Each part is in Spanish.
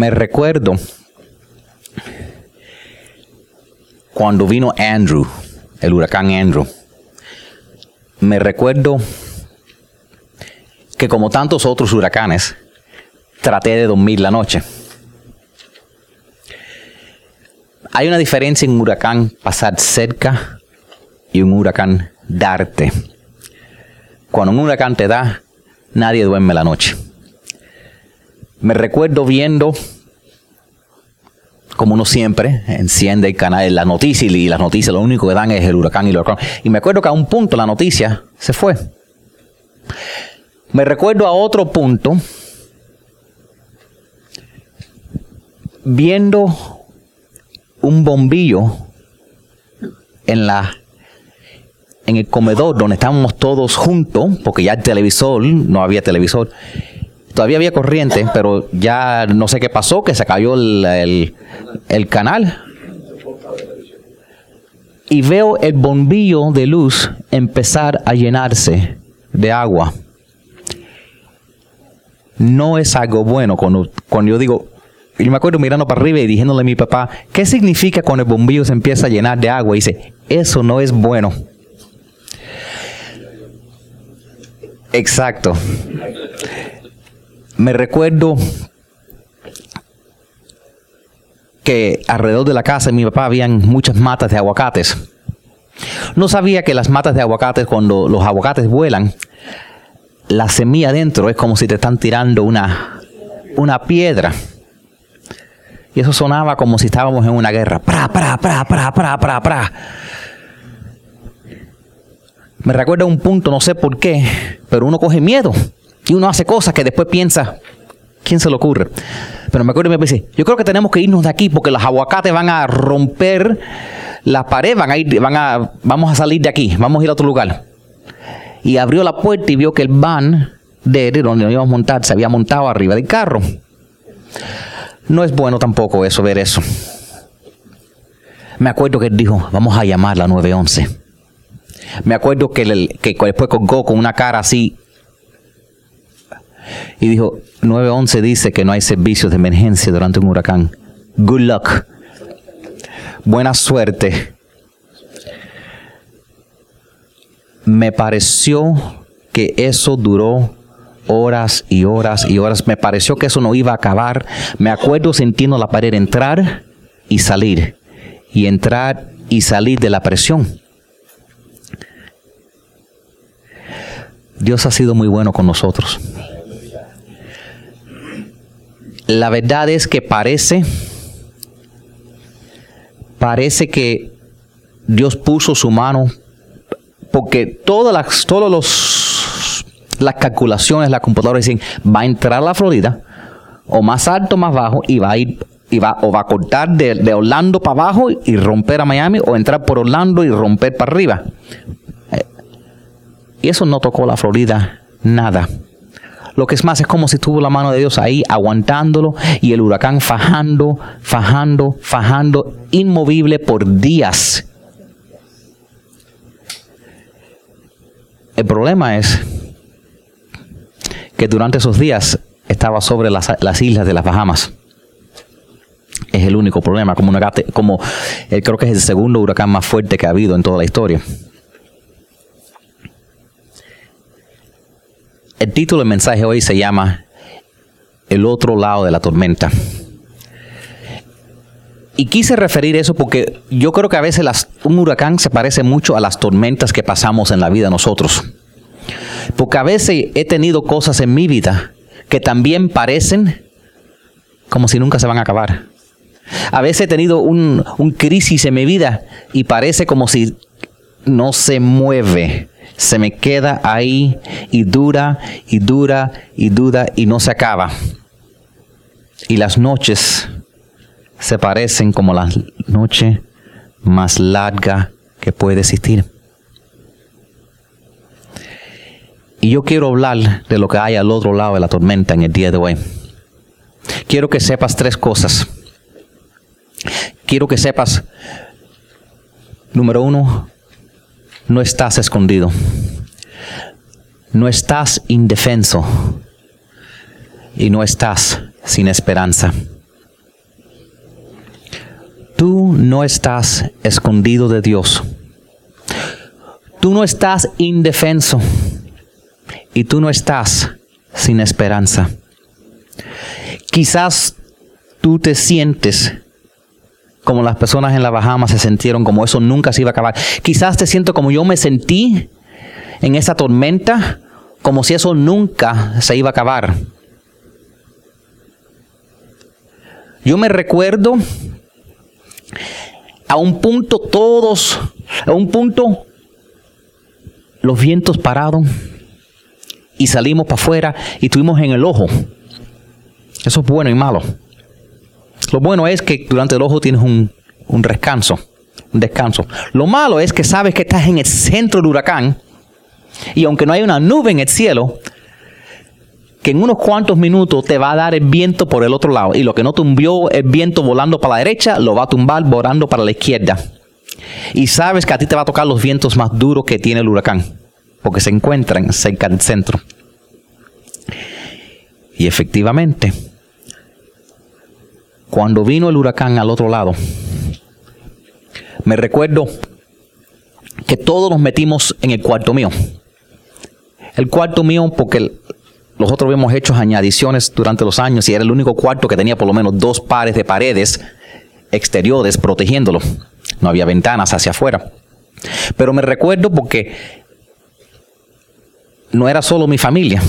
Me recuerdo cuando vino Andrew, el huracán Andrew. Me recuerdo que como tantos otros huracanes, traté de dormir la noche. Hay una diferencia en un huracán pasar cerca y un huracán darte. Cuando un huracán te da, nadie duerme la noche. Me recuerdo viendo, como uno siempre, enciende el canal, la noticia y las noticias lo único que dan es el huracán y el huracán. Y me acuerdo que a un punto la noticia se fue. Me recuerdo a otro punto viendo un bombillo en la en el comedor donde estábamos todos juntos, porque ya el televisor, no había televisor, todavía había corriente, pero ya no sé qué pasó, que se cayó el, el canal. Y veo el bombillo de luz empezar a llenarse de agua no es algo bueno. Cuando, cuando yo digo, yo me acuerdo mirando para arriba y diciéndole a mi papá, ¿qué significa cuando el bombillo se empieza a llenar de agua? Y dice, eso no es bueno. Exacto. Me recuerdo que alrededor de la casa de mi papá habían muchas matas de aguacates. No sabía que las matas de aguacates, cuando los aguacates vuelan, la semilla dentro es como si te están tirando una, una piedra. Y eso sonaba como si estábamos en una guerra. Pra, pra, pra, pra, pra, pra, pra. Me recuerda un punto, no sé por qué, pero uno coge miedo y uno hace cosas que después piensa, ¿quién se le ocurre? Pero me acuerdo y me pensé, yo creo que tenemos que irnos de aquí porque los aguacates van a romper la pared, van a ir, van a, vamos a salir de aquí, vamos a ir a otro lugar y abrió la puerta y vio que el van de él, donde nos íbamos a montar, se había montado arriba del carro. No es bueno tampoco eso, ver eso. Me acuerdo que él dijo, vamos a llamar la 911. Me acuerdo que, que después colgó con una cara así y dijo, 911 dice que no hay servicios de emergencia durante un huracán. Good luck. Buena suerte me pareció que eso duró horas y horas y horas. Me pareció que eso no iba a acabar. Me acuerdo sintiendo la pared entrar y salir. Y entrar y salir de la presión. Dios ha sido muy bueno con nosotros. La verdad es que parece, parece que Dios puso su mano porque todas las, todos los, las calculaciones, la computadora dicen, va a entrar a la Florida, o más alto, más bajo, y va a ir, y va, o va a cortar de, Orlando para abajo y romper a Miami, o entrar por Orlando y romper para arriba. Eh, y eso no tocó la Florida nada. Lo que es más, es como si tuvo la mano de Dios ahí aguantándolo y el huracán fajando, fajando, fajando, inmovible por días. El problema es que durante esos días estaba sobre las, islas de las Bahamas. Es el único problema, como, como eh, creo que es el segundo huracán más fuerte que ha habido en toda la historia. El título del mensaje hoy se llama El otro lado de la tormenta. Y quise referir eso porque yo creo que a veces un huracán se parece mucho a las tormentas que pasamos en la vida nosotros. Porque a veces he tenido cosas en mi vida que también parecen como si nunca se van a acabar. A veces he tenido un, un crisis en mi vida y parece como si no se mueve. Se me queda ahí y dura y dura y dura y no se acaba. Y las noches se parecen como la noche más larga que puede existir. Y yo quiero hablar de lo que hay al otro lado de la tormenta en el día de hoy. Quiero que sepas tres cosas. Quiero que sepas, número uno, no estás escondido. No estás indefenso. Y no estás sin esperanza. Tú no estás escondido de Dios. Tú no estás indefenso. Y tú no estás sin esperanza. Quizás tú te sientes como las personas en la Bahamas se sintieron, como eso nunca se iba a acabar. Quizás te siento como yo me sentí en esa tormenta, como si eso nunca se iba a acabar. Yo me recuerdo a un punto todos, a un punto los vientos pararon y salimos para afuera y estuvimos en el ojo. Eso es bueno y malo. Lo bueno es que durante el ojo tienes un, un descanso, un descanso. Lo malo es que sabes que estás en el centro del huracán y aunque no hay una nube en el cielo, que en unos cuantos minutos te va a dar el viento por el otro lado. Y lo que no tumbió el viento volando para la derecha, lo va a tumbar volando para la izquierda. Y sabes que a ti te va a tocar los vientos más duros que tiene el huracán, porque se encuentran cerca del centro. Y efectivamente, cuando vino el huracán al otro lado, me recuerdo que todos nos metimos en el cuarto mío. El cuarto mío porque nosotros habíamos hecho añadiciones durante los años y era el único cuarto que tenía por lo menos dos pares de paredes exteriores protegiéndolo. No había ventanas hacia afuera. Pero me recuerdo porque no era solo mi familia,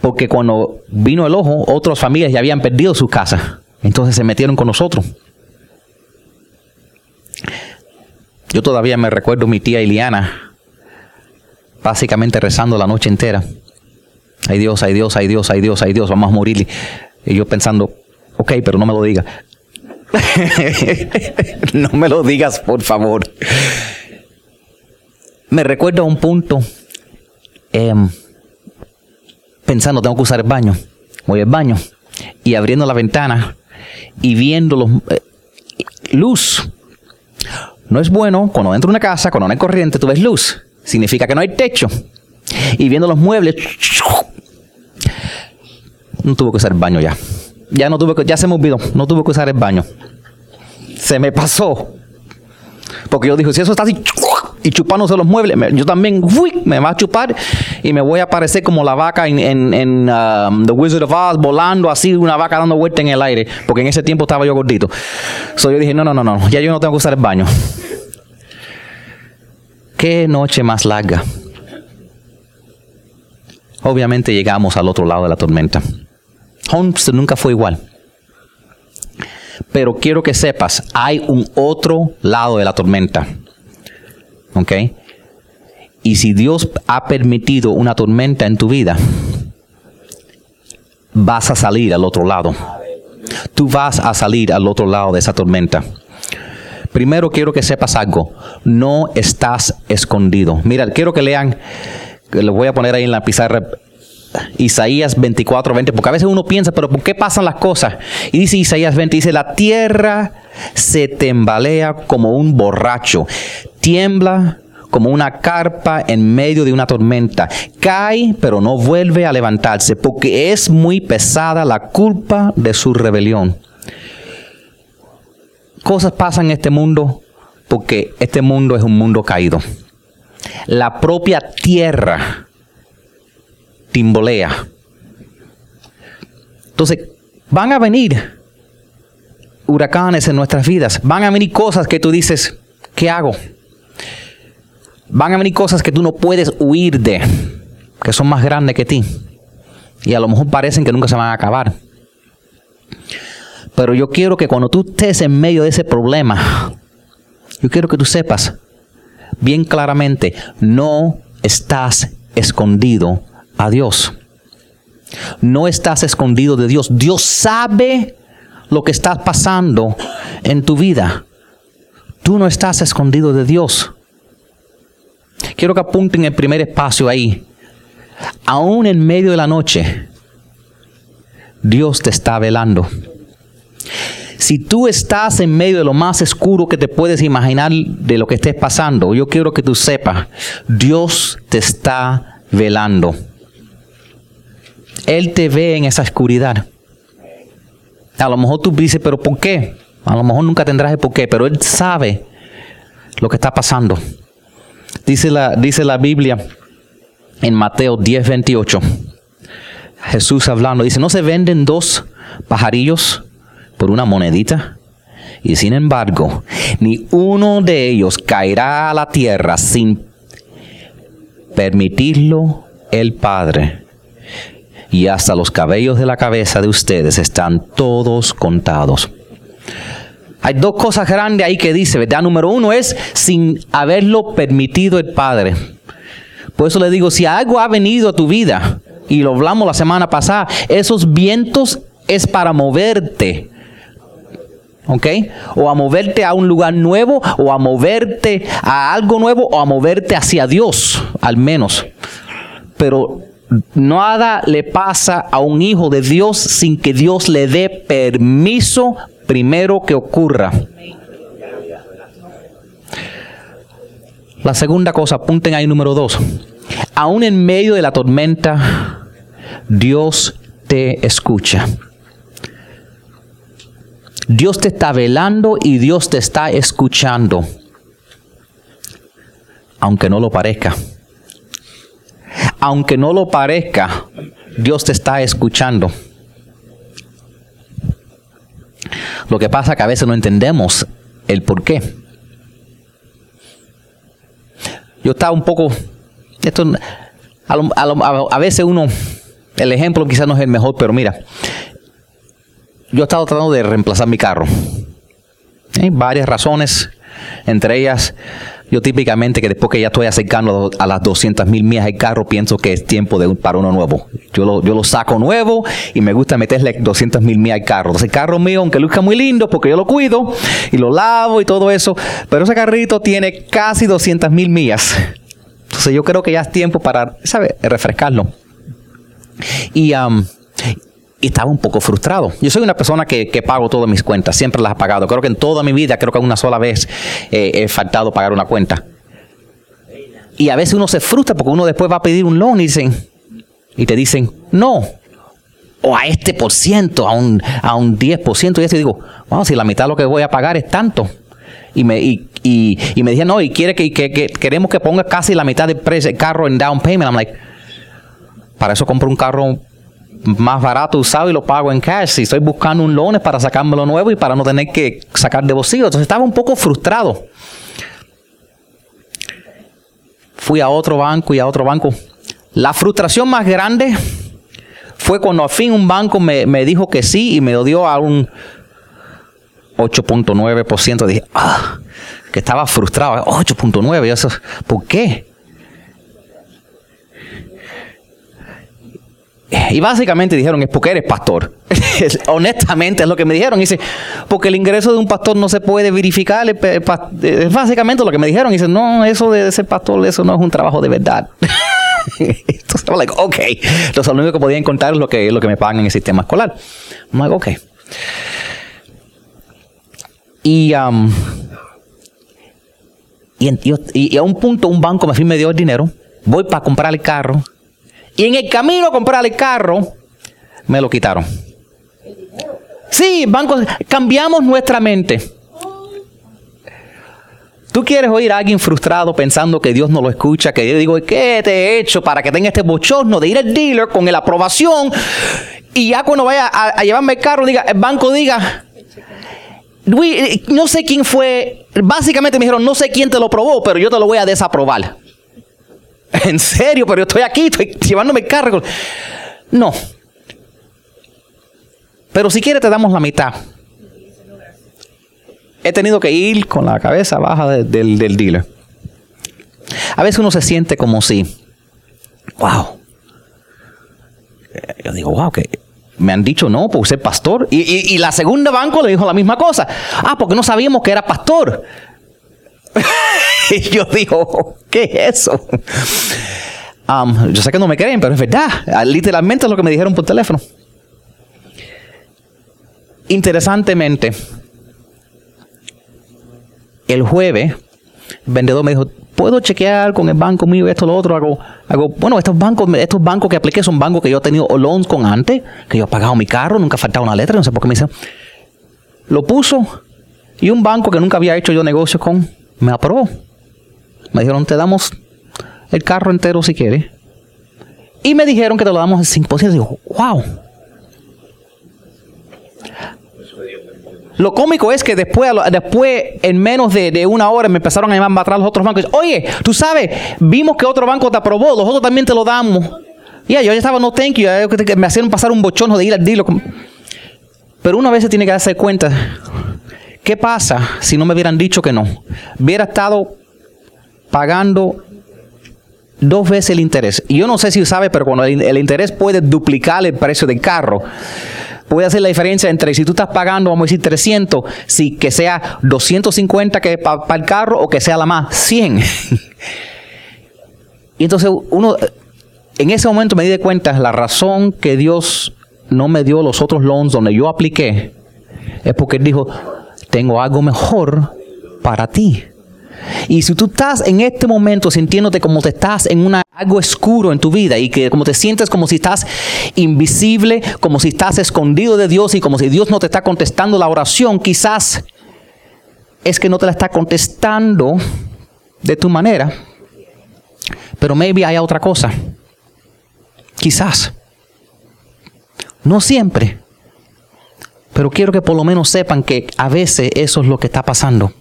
porque cuando vino el ojo, otras familias ya habían perdido sus casas. Entonces se metieron con nosotros. Yo todavía me recuerdo mi tía Iliana, básicamente rezando la noche entera. Ay Dios, ay Dios, ay Dios, ay Dios, ay Dios, vamos a morir. Y yo pensando, ok, pero no me lo diga. no me lo digas, por favor. Me recuerdo a un punto. Eh, pensando, tengo que usar el baño. Voy al baño y abriendo la ventana y viendo los, eh, luz. No es bueno cuando entro a una casa, cuando no hay corriente, tú ves luz. Significa que no hay techo. Y viendo los muebles, no tuve que usar el baño ya. Ya no tuve que, ya se me olvidó, no tuve que usar el baño. Se me pasó. Porque yo dije, si eso está así y chupándose los muebles, yo también me va a chupar y me voy a parecer como la vaca en, en, um, The Wizard of Oz, volando así, una vaca dando vuelta en el aire, porque en ese tiempo estaba yo gordito. So yo dije, no, no, no, no, ya yo no tengo que usar el baño. Qué noche más larga. Obviamente llegamos al otro lado de la tormenta. Holmes nunca fue igual. Pero quiero que sepas, hay un otro lado de la tormenta. ¿Ok? Y si Dios ha permitido una tormenta en tu vida, vas a salir al otro lado. Tú vas a salir al otro lado de esa tormenta. Primero quiero que sepas algo. No estás escondido. Mira, quiero que lean, lo voy a poner ahí en la pizarra, Isaías 24, 20, porque a veces uno piensa, pero ¿por qué pasan las cosas? Y dice Isaías 20, dice, la tierra se tembalea como un borracho, tiembla como una carpa en medio de una tormenta. Cae, pero no vuelve a levantarse, porque es muy pesada la culpa de su rebelión. Cosas pasan en este mundo porque este mundo es un mundo caído. La propia tierra timbolea. Entonces, van a venir huracanes en nuestras vidas. Van a venir cosas que tú dices, ¿qué hago? Van a venir cosas que tú no puedes huir de, que son más grandes que ti. Y a lo mejor parecen que nunca se van a acabar. Pero yo quiero que cuando tú estés en medio de ese problema, yo quiero que tú sepas bien claramente, no estás escondido a Dios. No estás escondido de Dios. Dios sabe lo que está pasando en tu vida. Tú no estás escondido de Dios. Quiero que apunten el primer espacio ahí. Aún en medio de la noche, Dios te está velando. Si tú estás en medio de lo más oscuro que te puedes imaginar de lo que estés pasando, yo quiero que tú sepas, Dios te está velando. Él te ve en esa oscuridad. A lo mejor tú dices, pero ¿por qué? A lo mejor nunca tendrás el por qué, pero Él sabe lo que está pasando. Dice la, dice la Biblia en Mateo 10, 28. Jesús hablando, dice, ¿no se venden dos pajarillos por una monedita? Y sin embargo, ni uno de ellos caerá a la tierra sin permitirlo el Padre. Y hasta los cabellos de la cabeza de ustedes están todos contados. Hay dos cosas grandes ahí que dice, ¿verdad? Número uno es sin haberlo permitido el Padre. Por eso le digo, si algo ha venido a tu vida, y lo hablamos la semana pasada, esos vientos es para moverte. ¿Ok? O a moverte a un lugar nuevo, o a moverte a algo nuevo, o a moverte hacia Dios, al menos. Pero nada le pasa a un hijo de Dios sin que Dios le dé permiso primero que ocurra. La segunda cosa, apunten ahí número dos. Aún en medio de la tormenta, Dios te escucha. Dios te está velando y Dios te está escuchando, aunque no lo parezca. Aunque no lo parezca, Dios te está escuchando. Lo que pasa es que a veces no entendemos el por qué. Yo estaba un poco, esto, a, veces uno, el ejemplo quizás no es el mejor, pero mira, yo he estado tratando de reemplazar mi carro. Hay varias razones, entre ellas yo típicamente que después que ya estoy acercando a las 200 mil millas el carro, pienso que es tiempo de, para uno nuevo. Yo lo, yo lo saco nuevo y me gusta meterle 200 mil millas al carro. Entonces el carro mío, aunque luzca muy lindo, porque yo lo cuido y lo lavo y todo eso, pero ese carrito tiene casi 200 mil millas. Entonces yo creo que ya es tiempo para, ¿sabes?, refrescarlo. Y, um, y estaba un poco frustrado. Yo soy una persona que, pago todas mis cuentas, siempre las he pagado. Creo que en toda mi vida, creo que una sola vez eh, he faltado pagar una cuenta. Y a veces uno se frustra porque uno después va a pedir un loan y dicen, y te dicen, no, o a este por ciento, a un, a un 10%, y yo digo, vamos, si la mitad de lo que voy a pagar es tanto. Y me, y, y, me decían, no, y quiere que, que, queremos que ponga casi la mitad del precio, carro en down payment. I'm like, para eso compro un carro más barato usado y lo pago en cash. Si estoy buscando un loan es para sacármelo nuevo y para no tener que sacar de bolsillo. Entonces estaba un poco frustrado. Fui a otro banco y a otro banco. La frustración más grande fue cuando al fin un banco me, dijo que sí y me lo dio a un 8.9%. Dije, ah, que estaba frustrado. 8.9%. ¿Por qué? Y básicamente dijeron, es porque eres pastor. Honestamente es lo que me dijeron. Dice, porque el ingreso de un pastor no se puede verificar. Es básicamente lo que me dijeron. Dice, no, eso de ser pastor, eso no es un trabajo de verdad. Entonces, like, ok. Entonces, lo único que podía encontrar es lo que, lo que me pagan en el sistema escolar. I'm like, ok. Y, um, y, a un punto, un banco me, me dio el dinero. Voy para comprar el carro y en el camino a comprar el carro, me lo quitaron. Sí, bancos, cambiamos nuestra mente. Tú quieres oír a alguien frustrado pensando que Dios no lo escucha, que yo digo, ¿qué te he hecho para que tenga este bochorno de ir al dealer con la aprobación y ya cuando vaya a, llevarme el carro, diga, el banco diga, no sé quién fue, básicamente me dijeron, no sé quién te lo probó, pero yo te lo voy a desaprobar. En serio, pero yo estoy aquí, estoy llevándome cargo. No. Pero si quieres te damos la mitad. He tenido que ir con la cabeza baja del, del dealer. A veces uno se siente como si, wow. Yo digo, wow, que me han dicho no por ser pastor. Y, y, y, la segunda banco le dijo la misma cosa. Ah, porque no sabíamos que era pastor. y yo digo, ¿qué es eso? Um, yo sé que no me creen, pero es verdad. Ah, literalmente es lo que me dijeron por teléfono. Interesantemente, el jueves, el vendedor me dijo, puedo chequear con el banco mío esto, lo otro. Hago, hago, bueno, estos bancos, estos bancos que apliqué son bancos que yo he tenido loans con antes, que yo he pagado mi carro, nunca ha faltado una letra, no sé por qué me dicen. Lo puso y un banco que nunca había hecho yo negocio con, me aprobó. Me dijeron, te damos el carro entero si quieres. Y me dijeron que te lo damos el 5%. Digo, wow. Lo cómico es que después, después en menos de, una hora, me empezaron a llamar para atrás los otros bancos. Oye, tú sabes, vimos que otro banco te aprobó, los otros también te lo damos. Y yo ya estaba, no thank you, me hacían pasar un bochón de ir al dilo. Pero una vez se tiene que darse cuenta, ¿qué pasa si no me hubieran dicho que no? Hubiera estado pagando dos veces el interés. Y yo no sé si sabe, pero cuando el, interés puede duplicar el precio del carro, puede hacer la diferencia entre si tú estás pagando, vamos a decir 300, si que sea 250 que para el carro o que sea la más 100. y entonces uno, en ese momento me di cuenta la razón que Dios no me dio los otros loans donde yo apliqué, es porque Él dijo, tengo algo mejor para ti. Y si tú estás en este momento sintiéndote como te estás en una, algo oscuro en tu vida y que como te sientes como si estás invisible, como si estás escondido de Dios y como si Dios no te está contestando la oración, quizás es que no te la está contestando de tu manera, pero maybe hay otra cosa. Quizás. No siempre. Pero quiero que por lo menos sepan que a veces eso es lo que está pasando.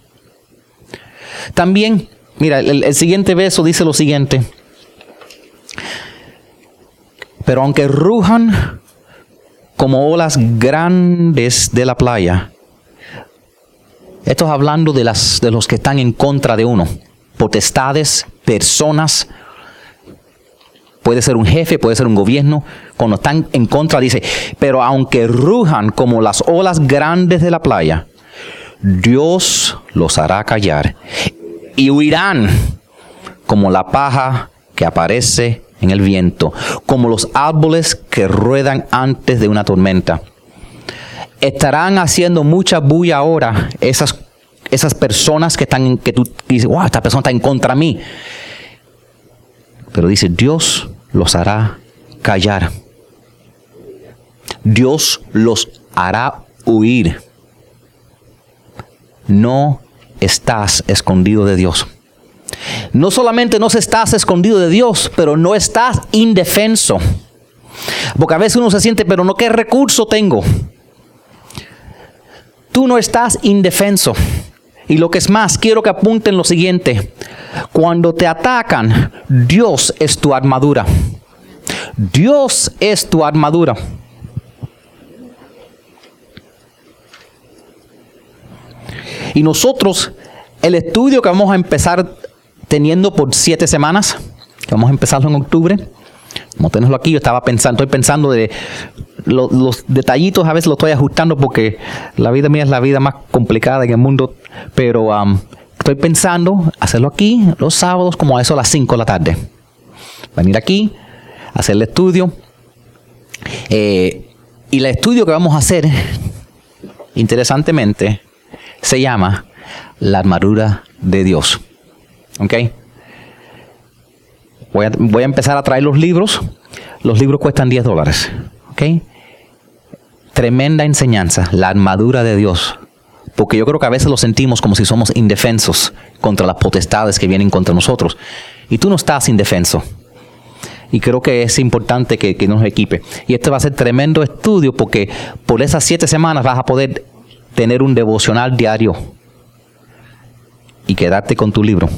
También, mira, el, siguiente verso dice lo siguiente. Pero aunque rujan como olas grandes de la playa, esto es hablando de, las, de los que están en contra de uno, potestades, personas, puede ser un jefe, puede ser un gobierno, cuando están en contra dice, pero aunque rujan como las olas grandes de la playa, Dios los hará callar y huirán como la paja que aparece en el viento, como los árboles que ruedan antes de una tormenta. Estarán haciendo mucha bulla ahora esas, esas personas que están, que tú dices, wow, esta persona está en contra de mí. Pero dice, Dios los hará callar. Dios los hará huir no estás escondido de Dios. No solamente no estás escondido de Dios, pero no estás indefenso. Porque a veces uno se siente, pero no, ¿qué recurso tengo? Tú no estás indefenso. Y lo que es más, quiero que apunten lo siguiente. Cuando te atacan, Dios es tu armadura. Dios es tu armadura. Y nosotros, el estudio que vamos a empezar teniendo por siete semanas, que vamos a empezarlo en octubre, como tenerlo aquí, yo estaba pensando, estoy pensando de los detallitos, a veces lo estoy ajustando porque la vida mía es la vida más complicada en el mundo, pero um, estoy pensando hacerlo aquí los sábados como a eso a las 5 de la tarde. Venir aquí, hacer el estudio. Eh, y el estudio que vamos a hacer, interesantemente, se llama la armadura de Dios. ¿Ok? Voy a, empezar a traer los libros. Los libros cuestan 10 dólares. ¿Ok? Tremenda enseñanza, la armadura de Dios. Porque yo creo que a veces lo sentimos como si somos indefensos contra las potestades que vienen contra nosotros. Y tú no estás indefenso. Y creo que es importante que, que nos equipe. Y este va a ser tremendo estudio porque por esas siete semanas vas a poder tener un devocional diario y quedarte con tu libro.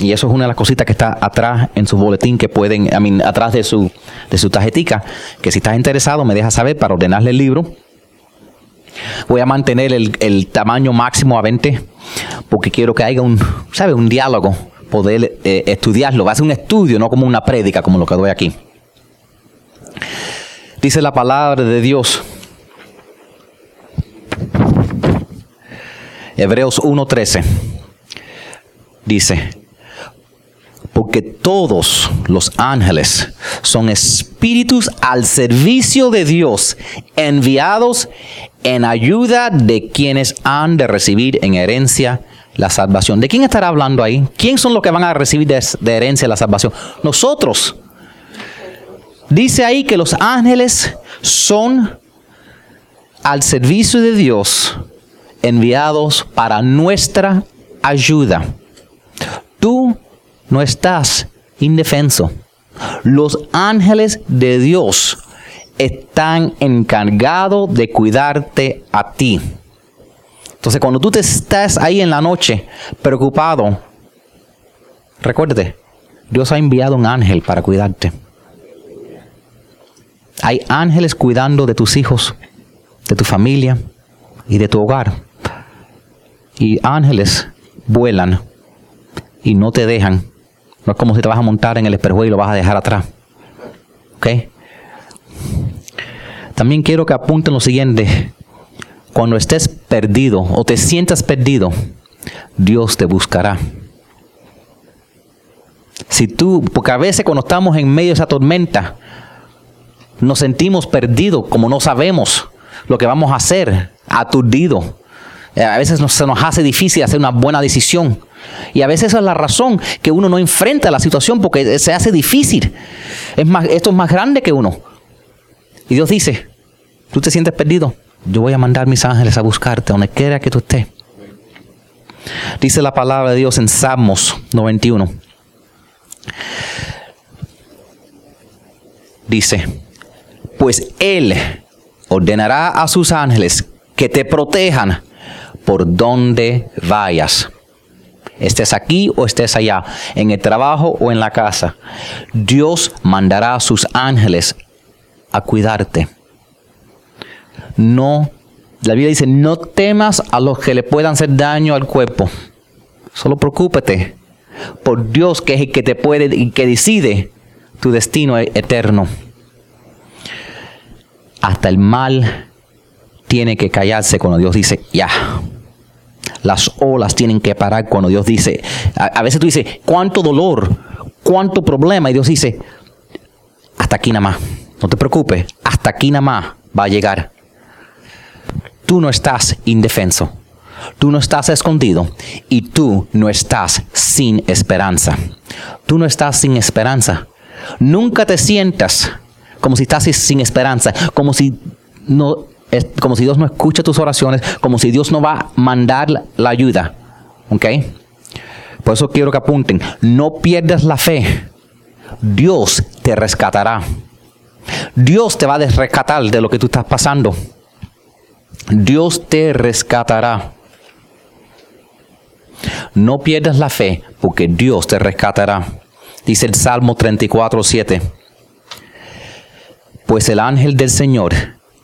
Y eso es una de las cositas que está atrás en su boletín que pueden, I mean, atrás de su, de su tarjetica, que si estás interesado me dejas saber para ordenarle el libro. Voy a mantener el, tamaño máximo a 20 porque quiero que haya un, ¿sabe? un diálogo, poder eh, estudiarlo. Va a ser un estudio, no como una prédica como lo que doy aquí. Dice la palabra de Dios Hebreos 1.13 dice, porque todos los ángeles son espíritus al servicio de Dios, enviados en ayuda de quienes han de recibir en herencia la salvación. ¿De quién estará hablando ahí? ¿Quién son los que van a recibir de, de herencia la salvación? Nosotros. Dice ahí que los ángeles son al servicio de Dios enviados para nuestra ayuda. Tú no estás indefenso. Los ángeles de Dios están encargados de cuidarte a ti. Entonces, cuando tú te estás ahí en la noche preocupado, recuérdate, Dios ha enviado un ángel para cuidarte. Hay ángeles cuidando de tus hijos, de tu familia y de tu hogar. Y ángeles vuelan y no te dejan. No es como si te vas a montar en el espejo y lo vas a dejar atrás. ¿Ok? También quiero que apunten lo siguiente. Cuando estés perdido o te sientas perdido, Dios te buscará. Si tú, porque a veces cuando estamos en medio de esa tormenta, nos sentimos perdidos, como no sabemos lo que vamos a hacer, aturdido. Eh, a veces se nos hace difícil hacer una buena decisión. Y a veces esa es la razón que uno no enfrenta la situación porque se hace difícil. Es más, esto es más grande que uno. Y Dios dice, tú te sientes perdido, yo voy a mandar mis ángeles a buscarte donde quiera que tú estés. Dice la palabra de Dios en Salmos 91. Dice, pues Él ordenará a sus ángeles que te protejan por donde vayas. Estés aquí o estés allá, en el trabajo o en la casa. Dios mandará a sus ángeles a cuidarte. No, la Biblia dice, no temas a los que le puedan hacer daño al cuerpo. Solo preocúpate por Dios que es el que te puede y que decide tu destino eterno. Hasta el mal tiene que callarse cuando Dios dice, ya. Las olas tienen que parar cuando Dios dice, a, veces tú dices, cuánto dolor, cuánto problema, y Dios dice, hasta aquí nada más, no te preocupes, hasta aquí nada más va a llegar. Tú no estás indefenso, tú no estás escondido y tú no estás sin esperanza. Tú no estás sin esperanza. Nunca te sientas como si estás sin esperanza, como si no como si Dios no escucha tus oraciones, como si Dios no va a mandar la, ayuda. ¿Ok? Por eso quiero que apunten, no pierdas la fe. Dios te rescatará. Dios te va a rescatar de lo que tú estás pasando. Dios te rescatará. No pierdas la fe porque Dios te rescatará. Dice el Salmo 34, 7 pues el ángel del Señor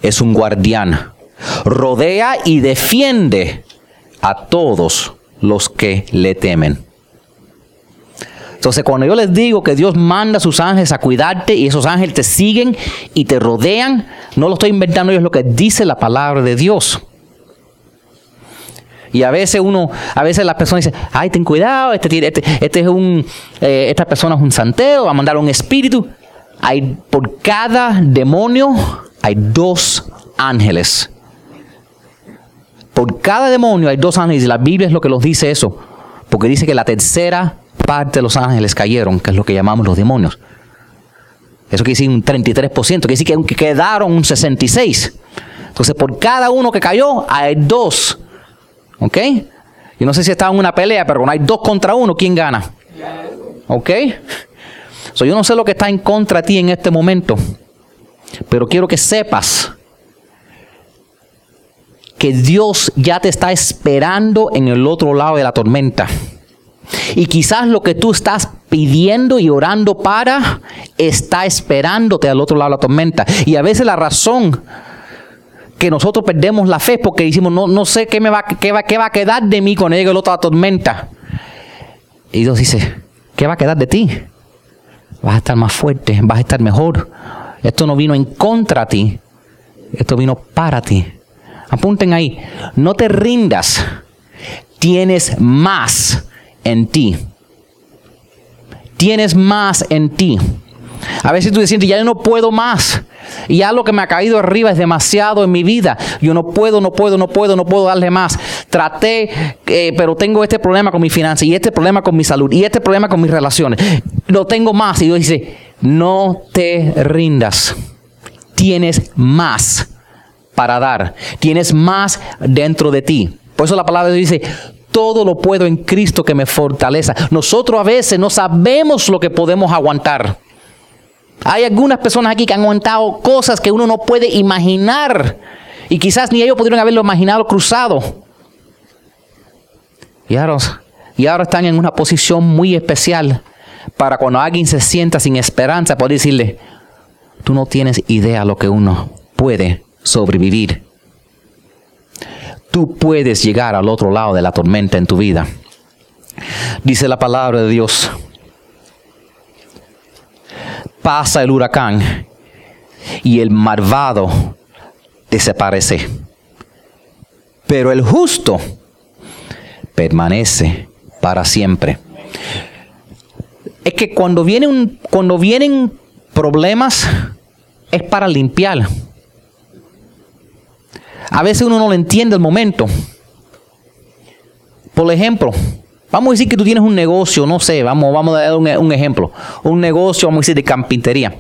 es un guardián. Rodea y defiende a todos los que le temen. Entonces, cuando yo les digo que Dios manda a sus ángeles a cuidarte y esos ángeles te siguen y te rodean, no lo estoy inventando es lo que dice la palabra de Dios. Y a veces uno, a veces las personas dicen, ay, ten cuidado, este, este, este es un, eh, esta persona es un santeo, va a mandar un espíritu hay por cada demonio hay dos ángeles. Por cada demonio hay dos ángeles y la Biblia es lo que nos dice eso, porque dice que la tercera parte de los ángeles cayeron, que es lo que llamamos los demonios. Eso quiere decir un 33%, quiere decir que quedaron un 66%. Entonces, por cada uno que cayó, hay dos. ¿Ok? Yo no sé si estaba en una pelea, pero cuando hay dos contra uno, ¿quién gana? ¿Ok? yo no sé lo que está en contra de ti en este momento, pero quiero que sepas que Dios ya te está esperando en el otro lado de la tormenta. Y quizás lo que tú estás pidiendo y orando para está esperándote al otro lado de la tormenta. Y a veces la razón que nosotros perdemos la fe es porque decimos, no, no sé qué, me va, qué, va, qué va a quedar de mí cuando llegue el otro la tormenta. Y Dios dice, ¿qué va a quedar de ti? vas a estar más fuerte, vas a estar mejor. Esto no vino en contra de ti, esto vino para ti. Apunten ahí, no te rindas, tienes más en ti. Tienes más en ti. A veces tú te sientes, ya yo no puedo más. Y ya lo que me ha caído arriba es demasiado en mi vida. Yo no puedo, no puedo, no puedo, no puedo darle más. Traté, eh, pero tengo este problema con mi finanzas y este problema con mi salud y este problema con mis relaciones. Lo tengo más. Y Dios dice, no te rindas. Tienes más para dar. Tienes más dentro de ti. Por eso la palabra dice, todo lo puedo en Cristo que me fortaleza. Nosotros a veces no sabemos lo que podemos aguantar. Hay algunas personas aquí que han aguantado cosas que uno no puede imaginar. Y quizás ni ellos pudieron haberlo imaginado cruzado. Y ahora, y ahora están en una posición muy especial para cuando alguien se sienta sin esperanza, poder decirle, tú no tienes idea lo que uno puede sobrevivir. Tú puedes llegar al otro lado de la tormenta en tu vida. Dice la palabra de Dios. Pasa el huracán y el malvado desaparece. Pero el justo permanece para siempre. Es que cuando, viene un, cuando vienen problemas es para limpiar. A veces uno no lo entiende el momento. Por ejemplo, vamos a decir que tú tienes un negocio, no sé, vamos, vamos a dar un, un ejemplo. Un negocio, vamos a decir, de carpintería.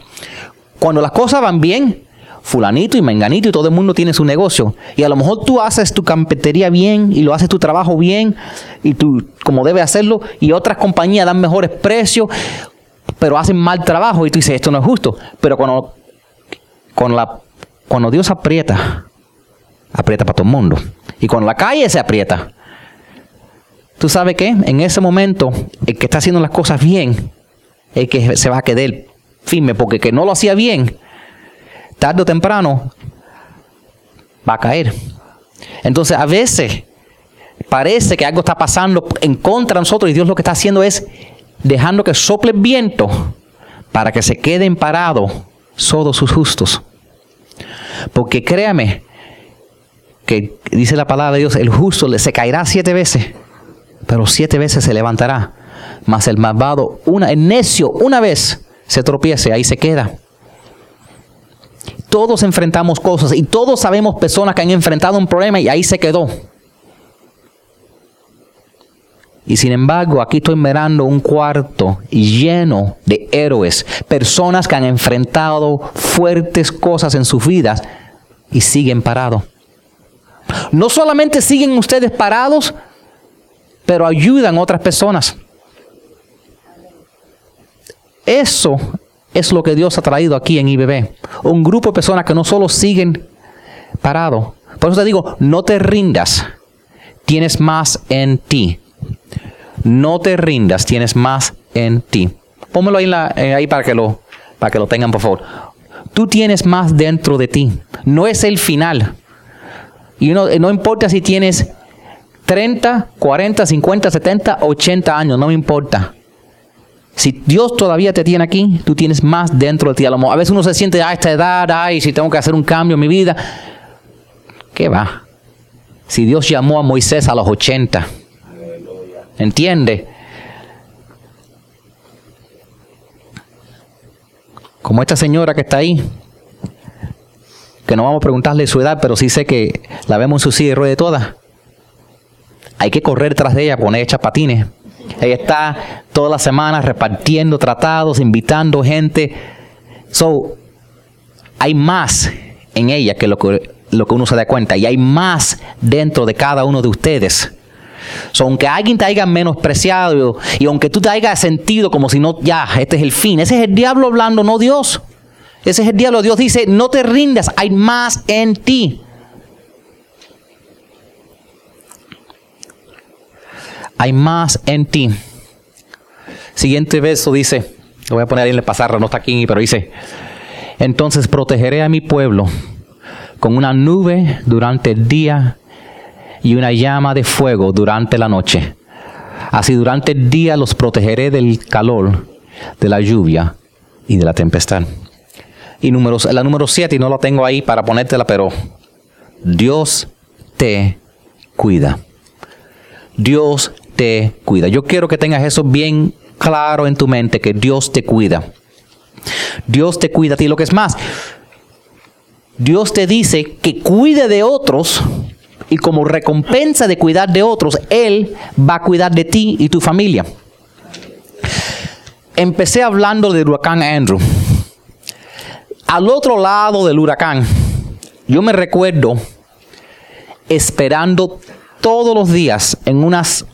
Cuando las cosas van bien, fulanito y menganito y todo el mundo tiene su negocio. Y a lo mejor tú haces tu carpintería bien y lo haces tu trabajo bien y tú como debe hacerlo y otras compañías dan mejores precios, pero hacen mal trabajo y tú dices, esto no es justo. Pero cuando, cuando, la, cuando Dios aprieta, aprieta para todo el mundo. Y cuando la calle se aprieta, tú sabes que en ese momento el que está haciendo las cosas bien, el que se va a quedar firme, porque el que no lo hacía bien, tarde o temprano va a caer. Entonces a veces parece que algo está pasando en contra de nosotros y Dios lo que está haciendo es dejando que sople el viento para que se queden parados todos sus justos. Porque créame, que dice la palabra de Dios, el justo se caerá siete veces, pero siete veces se levantará. Mas el malvado, una, el necio, una vez se tropiece, ahí se queda. Todos enfrentamos cosas y todos sabemos personas que han enfrentado un problema y ahí se quedó. Y sin embargo, aquí estoy mirando un cuarto lleno de héroes, personas que han enfrentado fuertes cosas en sus vidas y siguen parados. No solamente siguen ustedes parados, pero ayudan a otras personas. Eso es lo que Dios ha traído aquí en IBB. Un grupo de personas que no solo siguen parados. Por eso te digo, no te rindas. Tienes más en ti. No te rindas, tienes más en ti. Pónmelo ahí, eh, ahí para, que lo, para que lo tengan, por favor. Tú tienes más dentro de ti. No es el final. Y no importa si tienes 30, 40, 50, 70, 80 años, no me importa. Si Dios todavía te tiene aquí, tú tienes más dentro de ti. A veces uno se siente a esta edad, ay, si tengo que hacer un cambio en mi vida. ¿Qué va? Si Dios llamó a Moisés a los 80, ¿entiende? Como esta señora que está ahí, que no vamos a preguntarle su edad, pero sí sé que la vemos en su silla de rueda toda. Hay que correr tras de ella, poner hecha patines. Ella está todas las semanas repartiendo tratados, invitando gente. So, hay más en ella que lo que, lo que uno se da cuenta. Y hay más dentro de cada uno de ustedes. So, aunque alguien te haya menospreciado y aunque tú te hayas sentido como si no, ya, este es el fin. Ese es el diablo hablando, no Dios. Ese es el diablo. Dios dice, no te rindas, hay más en ti. Hay más en ti. Siguiente verso dice, lo voy a poner en el pasarra, no está aquí, pero dice, entonces protegeré a mi pueblo con una nube durante el día y una llama de fuego durante la noche. Así durante el día los protegeré del calor, de la lluvia y de la tempestad. Y la número 7, y no la tengo ahí para ponértela, pero Dios te cuida. Dios te cuida. Yo quiero que tengas eso bien claro en tu mente, que Dios te cuida. Dios te cuida a ti. Lo que es más, Dios te dice que cuide de otros y como recompensa de cuidar de otros, Él va a cuidar de ti y tu familia. Empecé hablando del huracán Andrew. Al otro lado del huracán, yo me recuerdo esperando todos los días en unas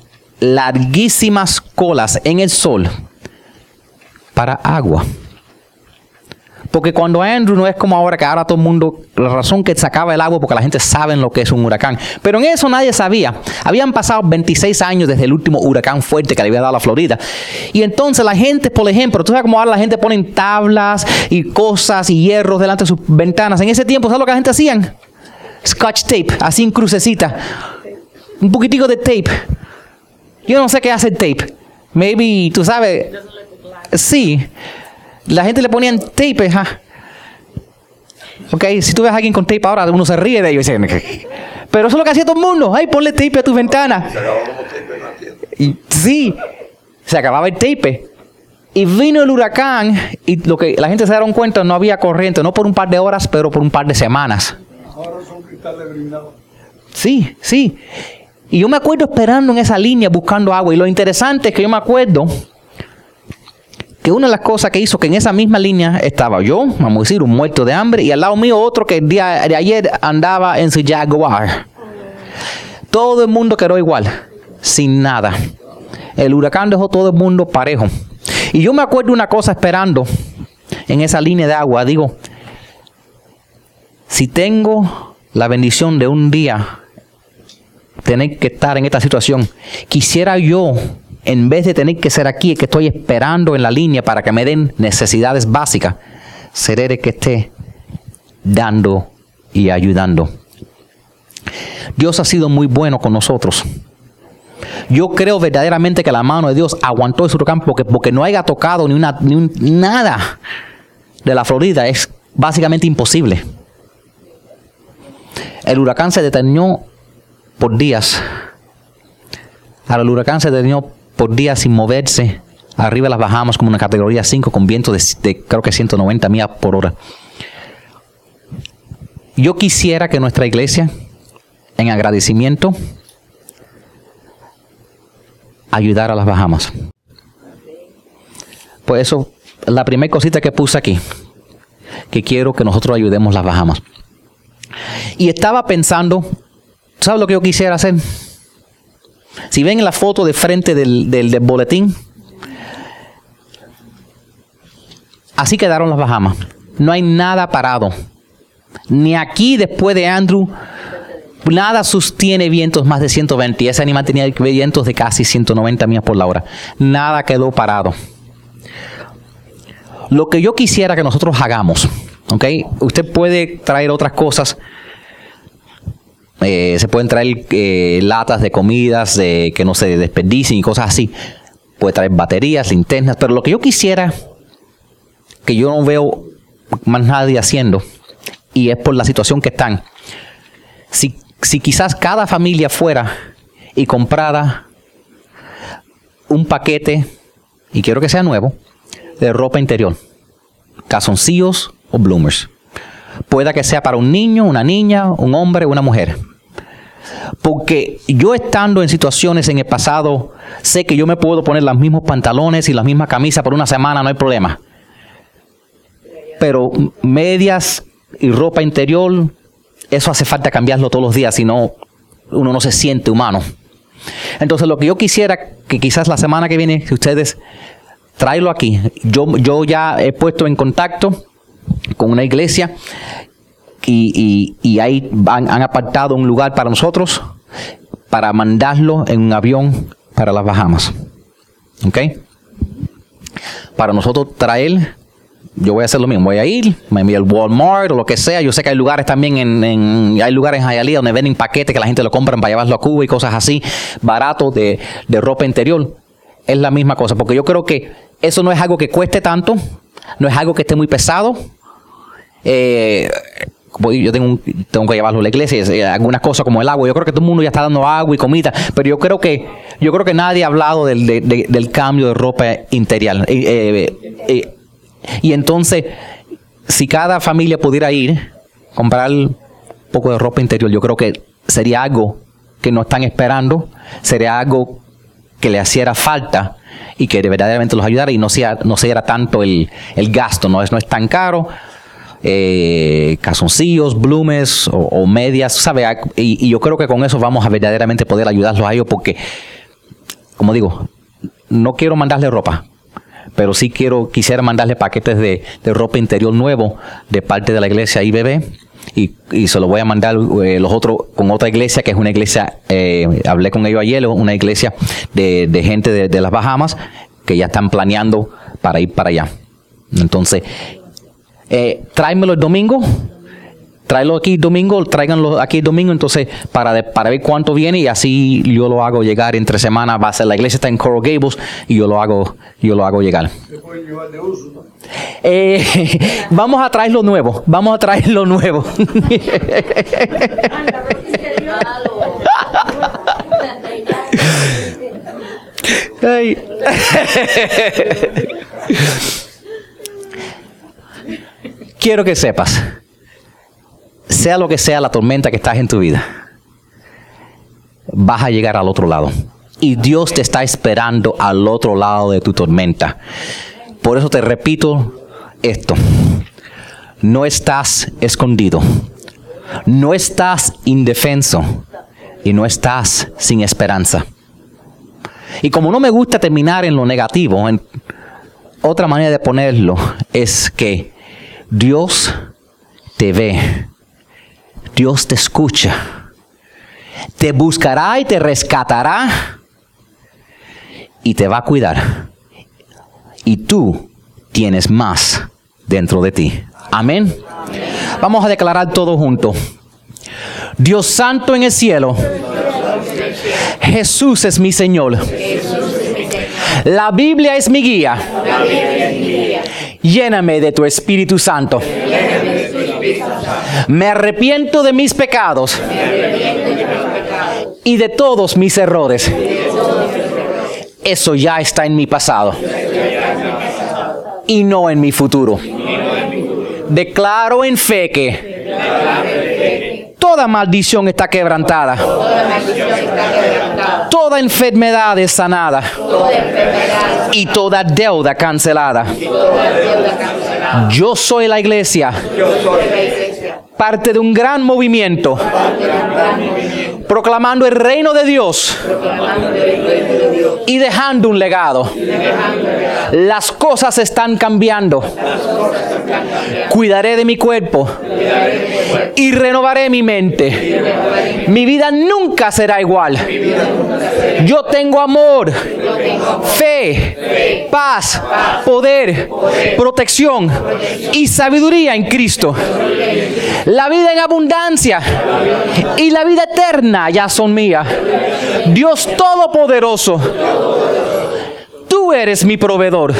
larguísimas colas en el sol para agua. Porque cuando Andrew no es como ahora que ahora todo el mundo, la razón que sacaba el agua porque la gente sabe lo que es un huracán. Pero en eso nadie sabía. Habían pasado 26 años desde el último huracán fuerte que le había dado a la Florida. Y entonces la gente, por ejemplo, tú sabes cómo ahora la gente pone tablas y cosas y hierros delante de sus ventanas. En ese tiempo, ¿sabes lo que la gente hacían? Scotch tape, así en crucecita. Un poquitico de tape. Yo no sé qué hace el tape. Maybe, tú sabes. Sí. La gente le ponían tape, ¿ja? Ok, si tú ves a alguien con tape ahora, uno se ríe de ellos. Pero eso es lo que hacía todo el mundo. Ay, ponle tape a tu ventana. Y, sí, se acababa el tape. Y vino el huracán y lo que la gente se dieron cuenta, no había corriente, no por un par de horas, pero por un par de semanas. Ahora son cristales Sí, sí. Y yo me acuerdo esperando en esa línea buscando agua. Y lo interesante es que yo me acuerdo que una de las cosas que hizo que en esa misma línea estaba yo, vamos a decir, un muerto de hambre, y al lado mío otro que el día de ayer andaba en su Jaguar. Todo el mundo quedó igual, sin nada. El huracán dejó todo el mundo parejo. Y yo me acuerdo una cosa esperando en esa línea de agua. Digo, si tengo la bendición de un día tener que estar en esta situación, quisiera yo en vez de tener que ser aquí, que estoy esperando en la línea para que me den necesidades básicas, seré el que esté dando y ayudando. Dios ha sido muy bueno con nosotros. Yo creo verdaderamente que la mano de Dios aguantó ese huracán porque, porque no haya tocado ni, una, ni nada de la Florida es básicamente imposible. El huracán se detenió por días. Ahora el huracán se detenió por día sin moverse. Arriba las bajamos como una categoría 5 con viento de, creo que 190 millas por hora. Yo quisiera que nuestra iglesia, en agradecimiento, ayudara a las Bahamas. Por eso, la primera cosita que puse aquí, que quiero que nosotros ayudemos las Bahamas. Y estaba pensando, ¿sabes lo que yo quisiera hacer? Si ven la foto de frente del, boletín, así quedaron las Bahamas. No hay nada parado. Ni aquí después de Andrew, nada sostiene vientos más de 120. Ese animal tenía vientos de casi 190 millas por la hora. Nada quedó parado. Lo que yo quisiera que nosotros hagamos, ¿ok? Usted puede traer otras cosas eh, se pueden traer eh, latas de comidas de, que no se desperdicien y cosas así. Puede traer baterías, linternas, pero lo que yo quisiera, que yo no veo más nadie haciendo, y es por la situación que están, si, si quizás cada familia fuera y comprara un paquete, y quiero que sea nuevo, de ropa interior, calzoncillos o bloomers. Pueda que sea para un niño, una niña, un hombre una mujer. Porque yo estando en situaciones en el pasado, sé que yo me puedo poner los mismos pantalones y las mismas camisas por una semana, no hay problema. Pero medias y ropa interior, eso hace falta cambiarlo todos los días, si no, uno no se siente humano. Entonces lo que yo quisiera, que quizás la semana que viene, si ustedes tráelo aquí, yo, yo ya he puesto en contacto con una iglesia y, y, ahí han, apartado un lugar para nosotros para mandarlo en un avión para las Bahamas. ¿Ok? Para nosotros traer, yo voy a hacer lo mismo, voy a ir, me envío al Walmart o lo que sea. Yo sé que hay lugares también en, en hay lugares en Hialeah donde venden paquetes que la gente lo compra para llevarlo a Cuba y cosas así, barato de, de ropa interior. Es la misma cosa, porque yo creo que eso no es algo que cueste tanto, no es algo que esté muy pesado. Eh, yo tengo, tengo que llevarlo a la iglesia, y algunas cosas como el agua. Yo creo que todo el mundo ya está dando agua y comida, pero yo creo que yo creo que nadie ha hablado del, cambio de ropa interior. Eh, eh, Y entonces, si cada familia pudiera ir, comprar un poco de ropa interior, yo creo que sería algo que no están esperando, sería algo que le hiciera falta y que verdaderamente los ayudara y no sea, no sea tanto el, gasto, no es, no es tan caro. Eh, calzoncillos, blumes o, medias, ¿sabe? Y, y, yo creo que con eso vamos a verdaderamente poder ayudarlos a ellos porque, como digo, no quiero mandarle ropa, pero sí quiero, quisiera mandarle paquetes de, de ropa interior nuevo de parte de la iglesia IBB y, y se lo voy a mandar eh, los otros con otra iglesia que es una iglesia, eh, hablé con ellos ayer, una iglesia de, de gente de, de, las Bahamas que ya están planeando para ir para allá. Entonces, eh, tráemelo el domingo, tráelo aquí domingo, tráiganlo aquí domingo, entonces para, para ver cuánto viene y así yo lo hago llegar entre semanas, va a ser la iglesia está en Coral Gables y yo lo hago, yo lo hago llegar. Eh, vamos a traer lo nuevo, vamos a traer lo nuevo. Quiero que sepas sea lo que sea la tormenta que estás en tu vida, vas a llegar al otro lado. Y Dios te está esperando al otro lado de tu tormenta. Por eso te repito esto. No estás escondido. No estás indefenso. Y no estás sin esperanza. Y como no me gusta terminar en lo negativo, en otra manera de ponerlo es que Dios te ve Dios te escucha. Te buscará y te rescatará y te va a cuidar. Y tú tienes más dentro de ti. Amén. Vamos a declarar todo junto. Dios santo en el cielo. Jesús es mi Señor. La Biblia es mi guía. Lléname de tu Espíritu Santo. Me arrepiento de mis pecados y de todos mis errores. Eso ya está en mi pasado y no en mi futuro. Declaro en fe que toda maldición está quebrantada. Toda enfermedad es sanada. Y toda deuda cancelada. Yo soy la iglesia. Parte de un gran movimiento. Proclamando el reino de Dios. Y dejando un legado. Las cosas están cambiando. Cuidaré de mi cuerpo. Y renovaré mi mente. Mi vida nunca será igual. Yo tengo amor, fe, paz, poder, protección y sabiduría en Cristo. La vida en abundancia y la vida eterna ya son mías. Dios Todopoderoso tú eres mi proveedor.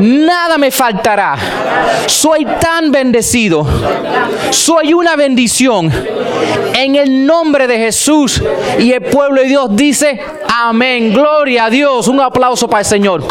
Nada me faltará. Soy tan bendecido. Soy una bendición. En el nombre de Jesús. Y el pueblo de Dios dice, amén. Gloria a Dios. Un aplauso para el Señor.